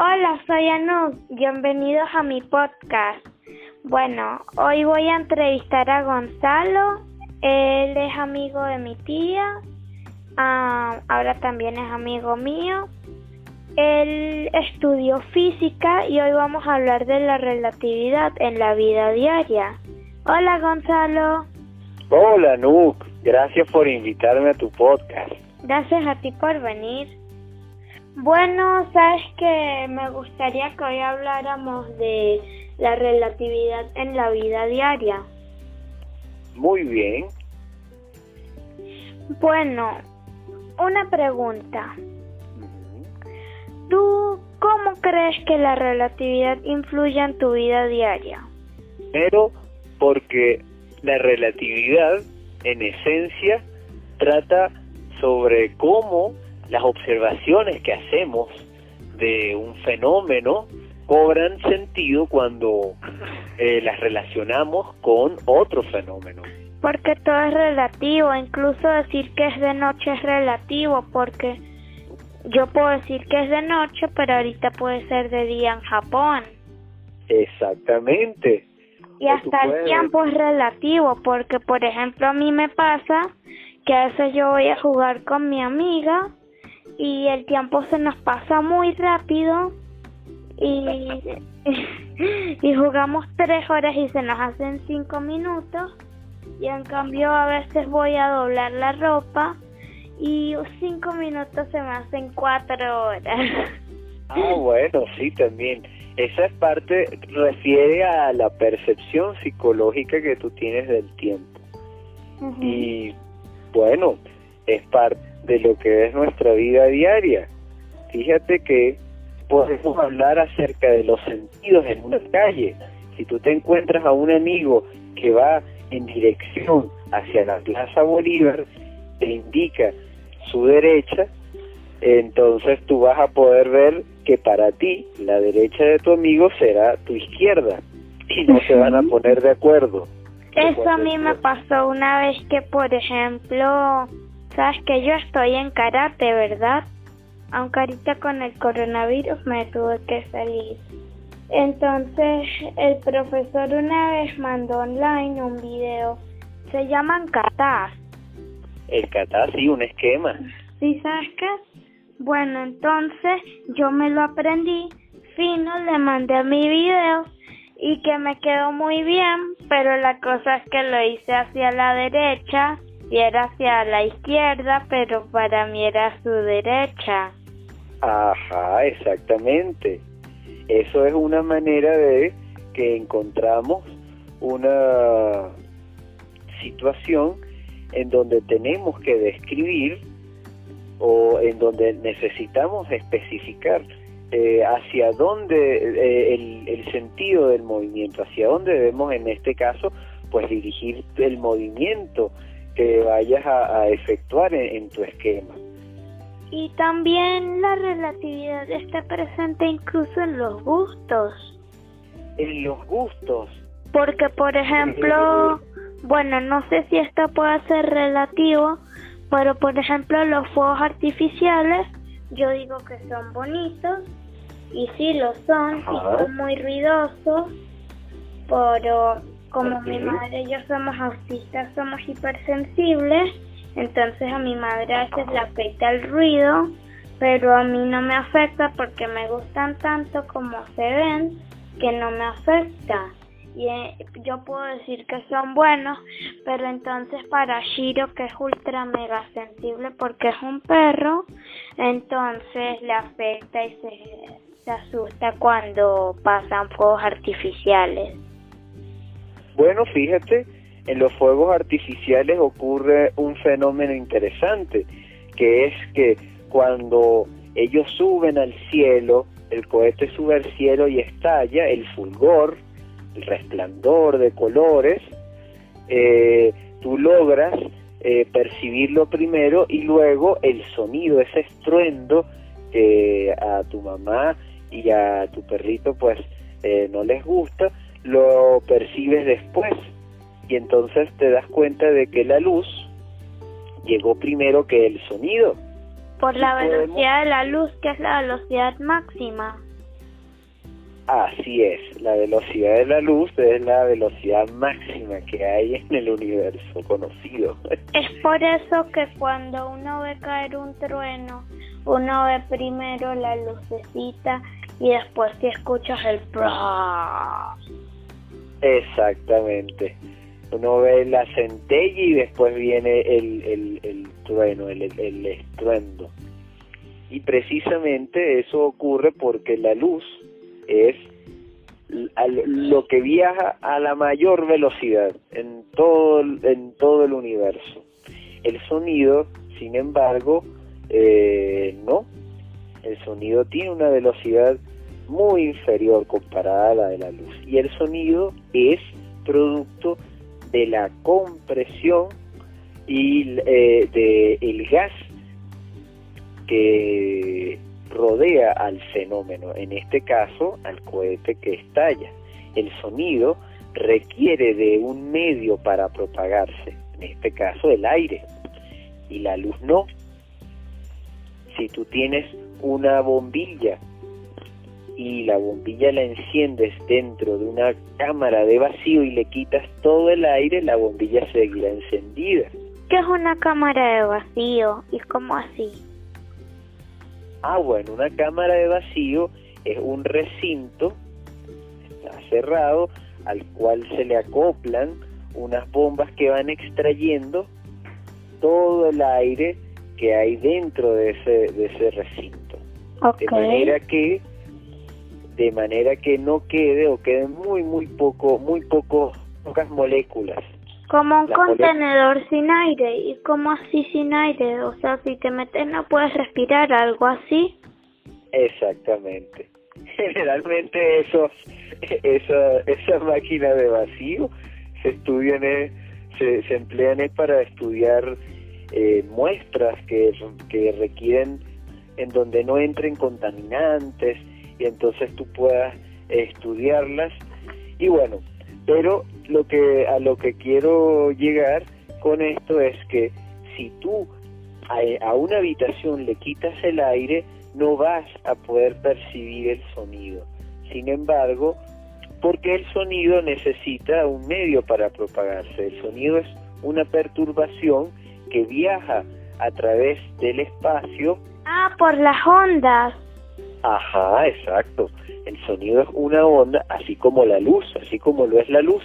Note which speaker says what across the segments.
Speaker 1: Hola, soy Anu. Bienvenidos a mi podcast. Bueno, hoy voy a entrevistar a Gonzalo. Él es amigo de mi tía. Ah, ahora también es amigo mío. Él estudió física y hoy vamos a hablar de la relatividad en la vida diaria. Hola, Gonzalo.
Speaker 2: Hola, Nuk. Gracias por invitarme a tu podcast.
Speaker 1: Gracias a ti por venir. Bueno, sabes que me gustaría que hoy habláramos de la relatividad en la vida diaria.
Speaker 2: Muy bien.
Speaker 1: Bueno, una pregunta. ¿Tú cómo crees que la relatividad influye en tu vida diaria?
Speaker 2: Pero porque la relatividad, en esencia, trata sobre cómo las observaciones que hacemos de un fenómeno cobran sentido cuando eh, las relacionamos con otro fenómeno.
Speaker 1: Porque todo es relativo, incluso decir que es de noche es relativo, porque yo puedo decir que es de noche, pero ahorita puede ser de día en Japón.
Speaker 2: Exactamente.
Speaker 1: Y hasta el tiempo es relativo, porque por ejemplo a mí me pasa que a veces yo voy a jugar con mi amiga y el tiempo se nos pasa muy rápido y, y jugamos tres horas y se nos hacen cinco minutos y en cambio a veces voy a doblar la ropa y cinco minutos se me hacen cuatro horas.
Speaker 2: Ah, bueno, sí, también. Esa es parte, refiere a la percepción psicológica que tú tienes del tiempo. Y bueno, es parte de lo que es nuestra vida diaria. Fíjate que podemos hablar acerca de los sentidos en una calle. Si tú te encuentras a un amigo que va en dirección hacia la Plaza Bolívar, te indica su derecha, entonces tú vas a poder ver que para ti la derecha de tu amigo será tu izquierda y no se van a poner de acuerdo.
Speaker 1: Eso a mí me pasó una vez que, por ejemplo, sabes que yo estoy en karate, ¿verdad? Aunque ahorita con el coronavirus me tuve que salir. Entonces el profesor una vez mandó online un video. Se llaman katas.
Speaker 2: El kata, sí, un esquema.
Speaker 1: ¿Sí sabes qué? Bueno, entonces yo me lo aprendí. Fino, le mandé mi video y que me quedó muy bien, pero la cosa es que lo hice hacia la derecha y era hacia la izquierda, pero para mí era su derecha.
Speaker 2: Ajá, exactamente. Eso es una manera de que encontramos una situación en donde tenemos que describir o en donde necesitamos especificar eh, hacia dónde eh, el, el, sentido del movimiento, hacia dónde debemos en este caso pues dirigir el movimiento que vayas a, efectuar en, tu esquema.
Speaker 1: Y también la relatividad está presente incluso en los gustos.
Speaker 2: En los gustos.
Speaker 1: Porque, por ejemplo, bueno, no sé si esto puede ser relativo, pero por ejemplo los fuegos artificiales, yo digo que son bonitos, y sí lo son, y son muy ruidosos, pero como mi madre y yo somos autistas, somos hipersensibles, entonces a mi madre a veces le afecta el ruido, pero a mí no me afecta porque me gustan tanto como se ven que no me afecta. Y eh, yo puedo decir que son buenos, pero entonces para Shiro, que es ultra mega sensible porque es un perro, entonces le afecta y se, se asusta cuando pasan fuegos artificiales.
Speaker 2: Bueno, fíjate, en los fuegos artificiales ocurre un fenómeno interesante, que es que cuando ellos suben al cielo, el cohete sube al cielo y estalla, el fulgor, el resplandor de colores, eh, tú logras eh, percibirlo primero y luego el sonido, ese estruendo que a tu mamá y a tu perrito pues eh, no les gusta, lo percibes después y entonces te das cuenta de que la luz llegó primero que el sonido.
Speaker 1: Por la velocidad de la luz, que es la velocidad máxima.
Speaker 2: Así es, la velocidad de la luz es la velocidad máxima que hay en el universo conocido.
Speaker 1: Es por eso que cuando uno ve caer un trueno, uno ve primero la lucecita y después si escuchas el
Speaker 2: Exactamente. Uno ve la centella y después viene el, el, el trueno, el, el estruendo. Y precisamente eso ocurre porque la luz es lo que viaja a la mayor velocidad en todo, en todo el universo. El sonido, sin embargo, eh, no. El sonido tiene una velocidad muy inferior comparada a la de la luz. Y el sonido es producto de la compresión y eh, de gas que rodea al fenómeno, en este caso al cohete que estalla. El sonido requiere de un medio para propagarse, en este caso el aire, y la luz no. Si tú tienes una bombilla y la bombilla la enciendes dentro de una cámara de vacío y le quitas todo el aire, la bombilla seguirá encendida.
Speaker 1: ¿Qué es una cámara de vacío? ¿Y cómo así?
Speaker 2: Ah, bueno, una cámara de vacío es un recinto, está cerrado, al cual se le acoplan unas bombas que van extrayendo todo el aire que hay dentro de ese, de ese recinto. De manera que de manera que no quede o queden muy muy poco muy poco pocas moléculas
Speaker 1: como un contenedor sin aire. ¿Y como así sin aire? O sea, si te metes no puedes respirar, algo así.
Speaker 2: Exactamente. Generalmente esos, esa, esa máquina de vacío se estudian, se, se emplean para estudiar eh, muestras que, que requieren en donde no entren contaminantes y entonces tú puedas estudiarlas. Y bueno, pero lo que a lo que quiero llegar con esto es que si tú a, una habitación le quitas el aire, no vas a poder percibir el sonido. Sin embargo, porque el sonido necesita un medio para propagarse. El sonido es una perturbación que viaja a través del espacio.
Speaker 1: Ah, por las ondas.
Speaker 2: Ajá, exacto. El sonido es una onda, así como la luz, así como lo es la luz.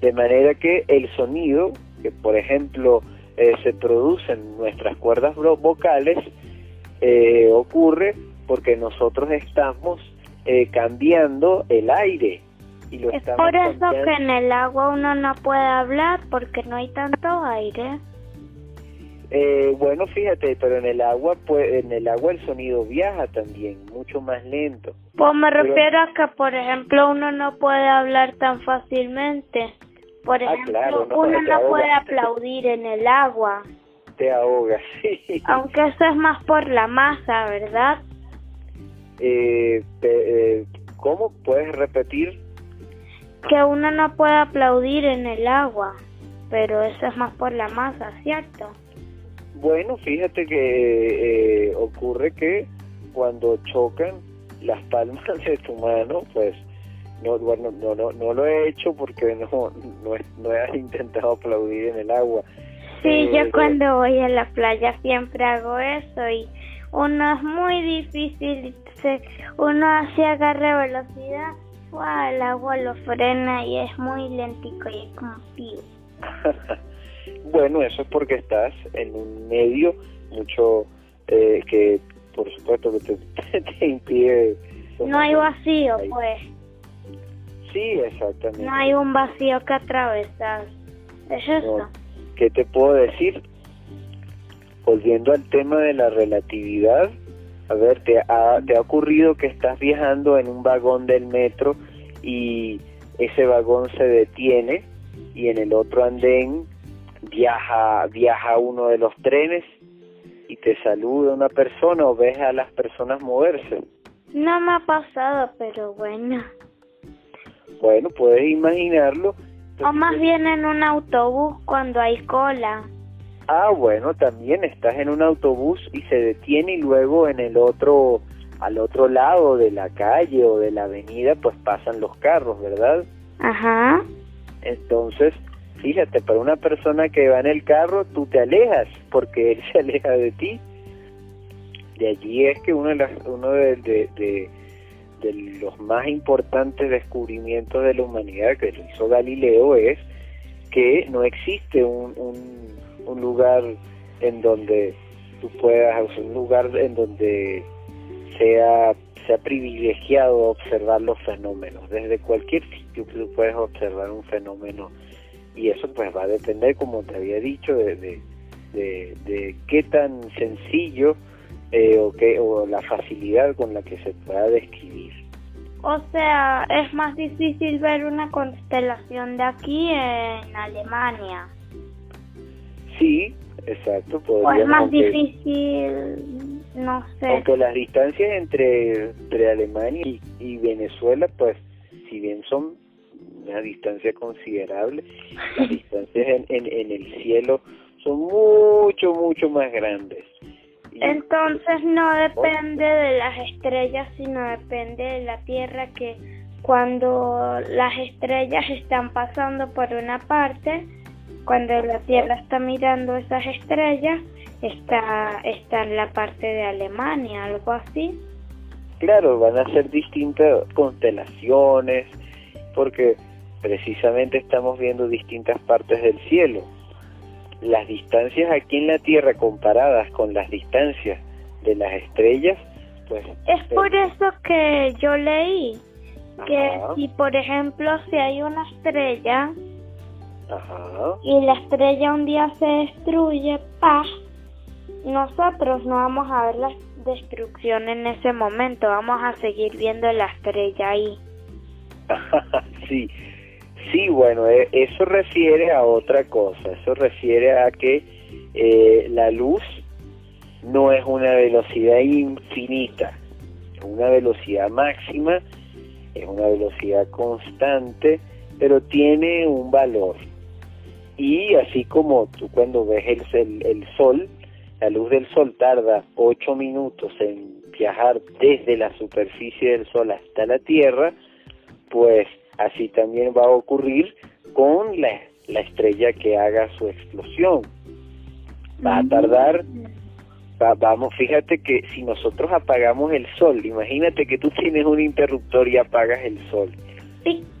Speaker 2: De manera que el sonido, que por ejemplo eh, se produce en nuestras cuerdas vocales, eh, ocurre porque nosotros estamos eh, cambiando el aire.
Speaker 1: Y lo es por eso que en el agua uno no puede hablar porque no hay tanto aire.
Speaker 2: Eh, bueno, fíjate, pero en el agua, pues, en el agua el sonido viaja también, mucho más lento.
Speaker 1: Pues me refiero a que, por ejemplo, uno no puede hablar tan fácilmente. Por ah, ejemplo, uno no puede aplaudir en el agua.
Speaker 2: Te ahogas, sí.
Speaker 1: Aunque eso es más por la masa, ¿verdad?
Speaker 2: Eh, eh, ¿Cómo? ¿Puedes repetir?
Speaker 1: Que uno no puede aplaudir en el agua, pero eso es más por la masa, ¿cierto?
Speaker 2: Bueno, fíjate que eh, ocurre que cuando chocan las palmas de tu mano, pues no, bueno, no, no, no lo he hecho porque no, no, no he intentado aplaudir en el agua.
Speaker 1: Sí, yo cuando voy a la playa siempre hago eso y uno es muy difícil, se, uno así agarra velocidad, el agua lo frena y es muy lentico y es como.
Speaker 2: Bueno, eso es porque estás en un medio mucho eh, que, por supuesto, que te, te impide...
Speaker 1: No hay vacío, pues.
Speaker 2: Sí, exactamente.
Speaker 1: No hay un vacío que atravesar. Es eso.
Speaker 2: ¿Qué te puedo decir? Volviendo al tema de la relatividad, a ver, ¿te ha, ¿te ha ocurrido que estás viajando en un vagón del metro y ese vagón se detiene y en el otro andén viaja, viaja uno de los trenes y te saluda una persona o ves a las personas moverse.
Speaker 1: No me ha pasado, pero bueno.
Speaker 2: Bueno, puedes imaginarlo.
Speaker 1: O más bien en un autobús cuando hay cola.
Speaker 2: Ah, bueno, también estás en un autobús y se detiene y luego en el otro al otro lado de la calle o de la avenida pues pasan los carros, ¿verdad?
Speaker 1: Ajá.
Speaker 2: Entonces, fíjate, para una persona que va en el carro, tú te alejas porque él se aleja de ti. De allí es que uno de, las, uno de, de, de, los más importantes descubrimientos de la humanidad que lo hizo Galileo es que no existe un, un, un lugar en donde tú puedas, un lugar en donde sea, sea privilegiado observar los fenómenos. Desde cualquier sitio tú puedes observar un fenómeno y eso pues va a depender, como te había dicho, de, de, de, qué tan sencillo eh, o, qué, o la facilidad con la que se pueda describir.
Speaker 1: O sea, es más difícil ver una constelación de aquí en Alemania.
Speaker 2: Sí, exacto.
Speaker 1: O es más difícil, no sé.
Speaker 2: Aunque las distancias entre, entre Alemania y, Venezuela, pues, si bien son una distancia considerable, las distancias en, en, en el cielo son mucho, mucho más grandes.
Speaker 1: Entonces no depende de las estrellas, sino depende de la Tierra que cuando las estrellas están pasando por una parte, cuando la Tierra está mirando esas estrellas, está, está en la parte de Alemania, algo así.
Speaker 2: Claro, van a ser distintas constelaciones, porque precisamente estamos viendo distintas partes del cielo. Las distancias aquí en la Tierra comparadas con las distancias de las estrellas, pues...
Speaker 1: Es por eso que yo leí que si, por ejemplo, si hay una estrella y la estrella un día se destruye, ¡pah! Nosotros no vamos a ver la destrucción en ese momento, vamos a seguir viendo la estrella ahí.
Speaker 2: sí, sí, bueno, e, eso refiere a otra cosa, eso refiere a que eh, la luz no es una velocidad infinita, es una velocidad máxima, es una velocidad constante, pero tiene un valor. Y así como tú cuando ves el, el, sol, la luz del sol tarda ocho minutos en viajar desde la superficie del sol hasta la Tierra, pues así también va a ocurrir con la, la estrella que haga su explosión. Va a tardar, vamos, fíjate que si nosotros apagamos el sol, imagínate que tú tienes un interruptor y apagas el sol.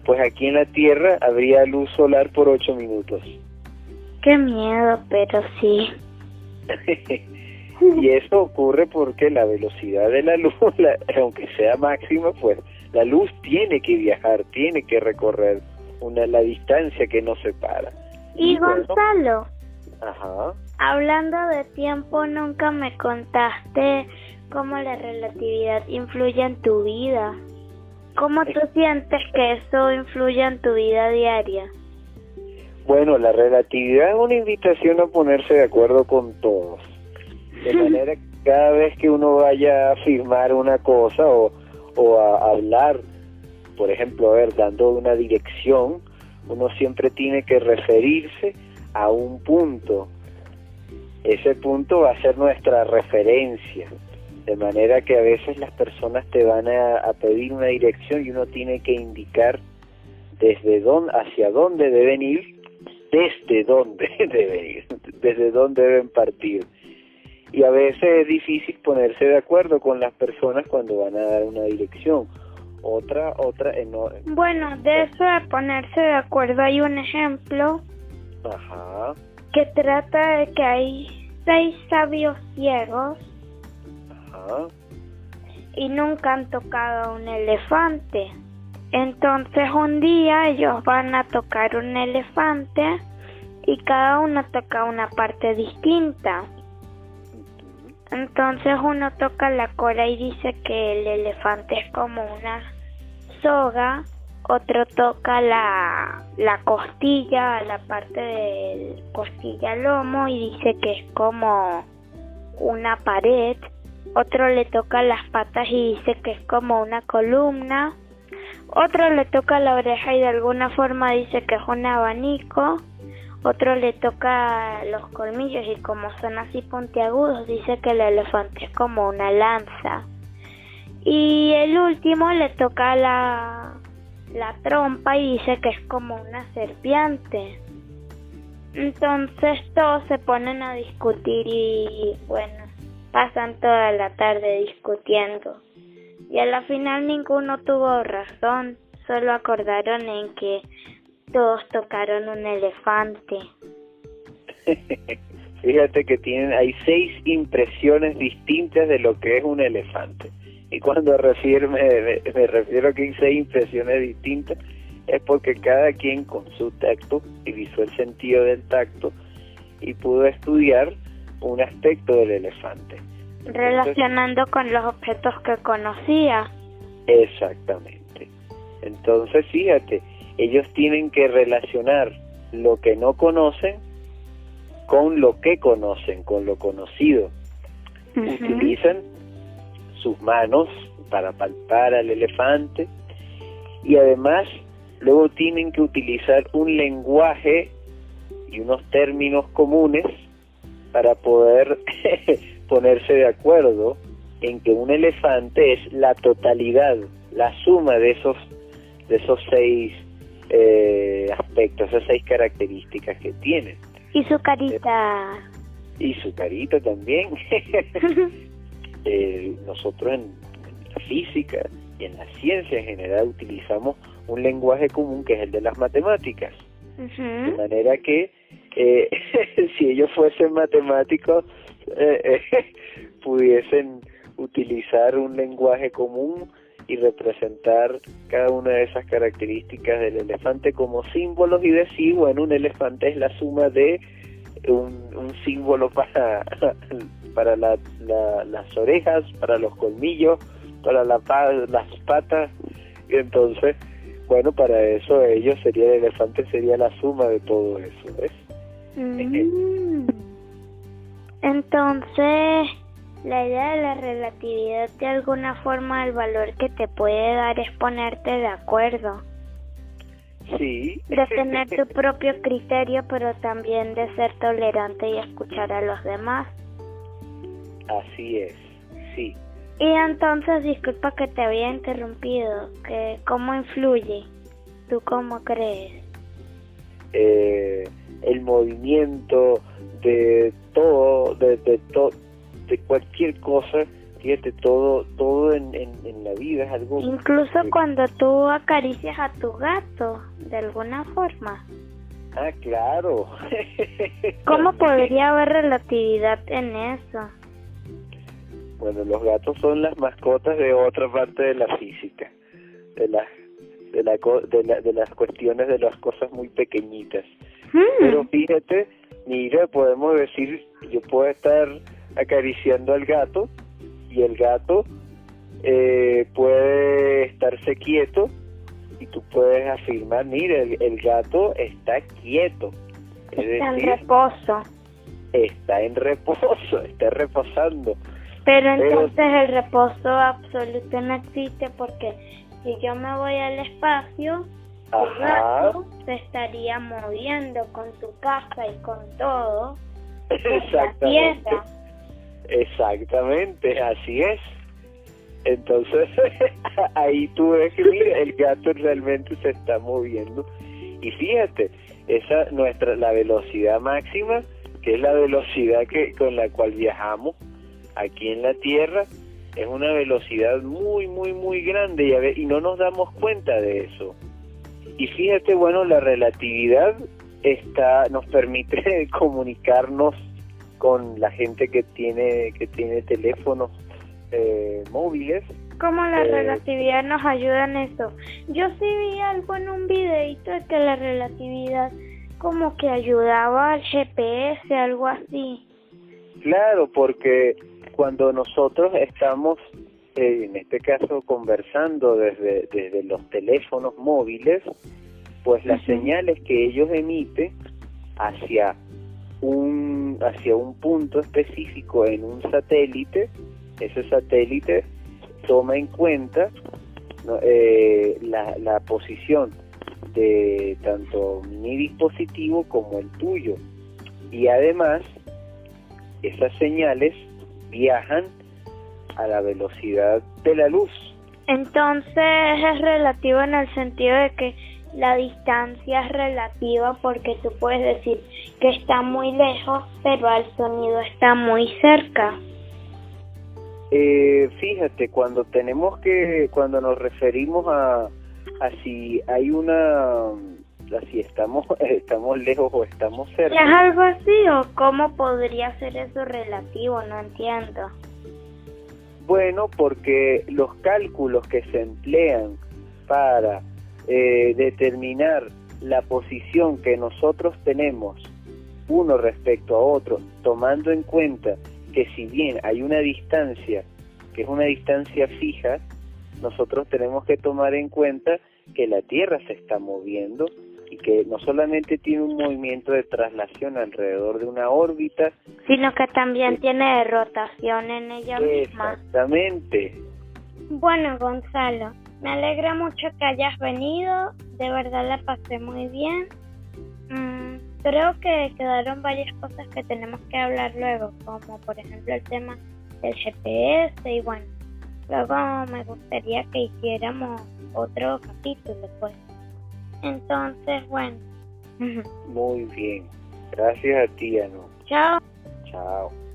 Speaker 2: Pues aquí en la Tierra habría luz solar por ocho minutos.
Speaker 1: Qué miedo, pero sí.
Speaker 2: y eso ocurre porque la velocidad de la luz, aunque sea máxima, pues la luz tiene que viajar, tiene que recorrer una la distancia que nos separa.
Speaker 1: Y, Gonzalo,
Speaker 2: ajá.
Speaker 1: hablando de tiempo, nunca me contaste cómo la relatividad influye en tu vida. ¿Cómo tú sientes que eso influye en tu vida diaria?
Speaker 2: Bueno, la relatividad es una invitación a ponerse de acuerdo con todos. De manera que cada vez que uno vaya a afirmar una cosa o, o a hablar, por ejemplo, a ver, dando una dirección, uno siempre tiene que referirse a un punto. Ese punto va a ser nuestra referencia. De manera que a veces las personas te van a, pedir una dirección y uno tiene que indicar desde dónde, hacia dónde deben ir desde dónde deben ir, desde dónde deben partir. Y a veces es difícil ponerse de acuerdo con las personas cuando van a dar una dirección. Otra, otra,
Speaker 1: bueno, de eso de ponerse de acuerdo hay un ejemplo
Speaker 2: Ajá.
Speaker 1: que trata de que hay seis sabios ciegos
Speaker 2: Ajá.
Speaker 1: y nunca han tocado un elefante. Entonces un día ellos van a tocar un elefante y cada uno toca una parte distinta. Entonces uno toca la cola y dice que el elefante es como una soga, otro toca la, la costilla, la parte del costilla lomo y dice que es como una pared, otro le toca las patas y dice que es como una columna, otro le toca la oreja y de alguna forma dice que es un abanico. Otro le toca los colmillos y como son así puntiagudos dice que el elefante es como una lanza. Y el último le toca la, la trompa y dice que es como una serpiente. Entonces todos se ponen a discutir y bueno, pasan toda la tarde discutiendo. Y a la final ninguno tuvo razón, solo acordaron en que todos tocaron un elefante.
Speaker 2: Fíjate que tienen, hay seis impresiones distintas de lo que es un elefante. Y cuando refiero, me, me, refiero a que hay seis impresiones distintas, es porque cada quien con su tacto utilizó el sentido del tacto y pudo estudiar un aspecto del elefante.
Speaker 1: Relacionando con los objetos que conocía.
Speaker 2: Exactamente. Entonces, fíjate, ellos tienen que relacionar lo que no conocen con lo que conocen, con lo conocido. Utilizan sus manos para palpar al elefante y además luego tienen que utilizar un lenguaje y unos términos comunes para poder ponerse de acuerdo en que un elefante es la totalidad, la suma de esos de esos seis eh, aspectos, esas seis características que tiene.
Speaker 1: Y su carita.
Speaker 2: Y su carita también. eh, nosotros en, la física y en la ciencia en general utilizamos un lenguaje común que es el de las matemáticas. De manera que eh, si ellos fuesen matemáticos, eh, eh, pudiesen utilizar un lenguaje común y representar cada una de esas características del elefante como símbolos y decir, bueno, un elefante es la suma de un, un símbolo para, para la, las orejas, para los colmillos, para la, las patas, y entonces, bueno, para eso ellos sería el elefante, sería la suma de todo eso, ¿ves?
Speaker 1: Mm. Entonces, la idea de la relatividad de alguna forma el valor que te puede dar es ponerte de acuerdo.
Speaker 2: Sí.
Speaker 1: De tener tu propio criterio, pero también de ser tolerante y escuchar a los demás.
Speaker 2: Así es, sí.
Speaker 1: Y entonces, disculpa que te había interrumpido, que ¿cómo influye? ¿Tú cómo crees?
Speaker 2: Eh, el movimiento de todo, de, de, de cualquier cosa, fíjate, todo, todo en, en, la vida es algo...
Speaker 1: Incluso cuando tú acaricias a tu gato, de alguna forma.
Speaker 2: Ah, claro.
Speaker 1: ¿Cómo podría haber relatividad en eso?
Speaker 2: Bueno, los gatos son las mascotas de otra parte de la física, de las de, la, de, de las cuestiones de las cosas muy pequeñitas. Hmm. Pero fíjate, mira, podemos decir, yo puedo estar acariciando al gato y el gato eh, puede estarse quieto y tú puedes afirmar, mira, el, gato está quieto.
Speaker 1: está en reposo.
Speaker 2: Está en reposo, está reposando.
Speaker 1: Pero entonces el reposo absoluto no existe porque si yo me voy al espacio, el gato se estaría moviendo con tu casa y con todo.
Speaker 2: Exactamente. Exactamente, así es. Entonces, ahí tú ves que el gato realmente se está moviendo. Y fíjate, esa nuestra la velocidad máxima, que es la velocidad que con la cual viajamos aquí en la Tierra, es una velocidad muy, muy, muy grande y, y no nos damos cuenta de eso. Y fíjate, bueno, la relatividad está nos permite comunicarnos con la gente que tiene que tiene teléfonos eh, móviles.
Speaker 1: ¿Cómo la eh, relatividad nos ayuda en eso? Yo sí vi algo en un videito de que la relatividad como que ayudaba al GPS, algo así.
Speaker 2: Claro, porque cuando nosotros estamos, eh, en este caso, conversando desde, desde los teléfonos móviles, pues las señales que ellos emiten hacia un, hacia un punto específico en un satélite, ese satélite toma en cuenta eh, la, la posición de tanto mi dispositivo como el tuyo. Y además, esas señales viajan a la velocidad de la luz.
Speaker 1: Entonces es relativo en el sentido de que la distancia es relativa porque tú puedes decir que está muy lejos, pero el sonido está muy cerca.
Speaker 2: Eh, fíjate, cuando tenemos que, cuando nos referimos a, a si hay una, si estamos, estamos lejos o estamos cerca.
Speaker 1: ¿Es algo así o cómo podría ser eso relativo? No entiendo.
Speaker 2: Bueno, porque los cálculos que se emplean para eh, determinar la posición que nosotros tenemos uno respecto a otro, tomando en cuenta que si bien hay una distancia, que es una distancia fija, nosotros tenemos que tomar en cuenta que la Tierra se está moviendo y que no solamente tiene un movimiento de traslación alrededor de una órbita,
Speaker 1: sino que también tiene rotación en ella misma.
Speaker 2: Exactamente.
Speaker 1: Bueno, Gonzalo, me alegra mucho que hayas venido, de verdad la pasé muy bien. Mm, creo que quedaron varias cosas que tenemos que hablar luego, como por ejemplo el tema del GPS y bueno, luego me gustaría que hiciéramos otro capítulo pues. Entonces, bueno.
Speaker 2: Muy bien. Gracias a ti, Anu.
Speaker 1: Chao.
Speaker 2: Chao.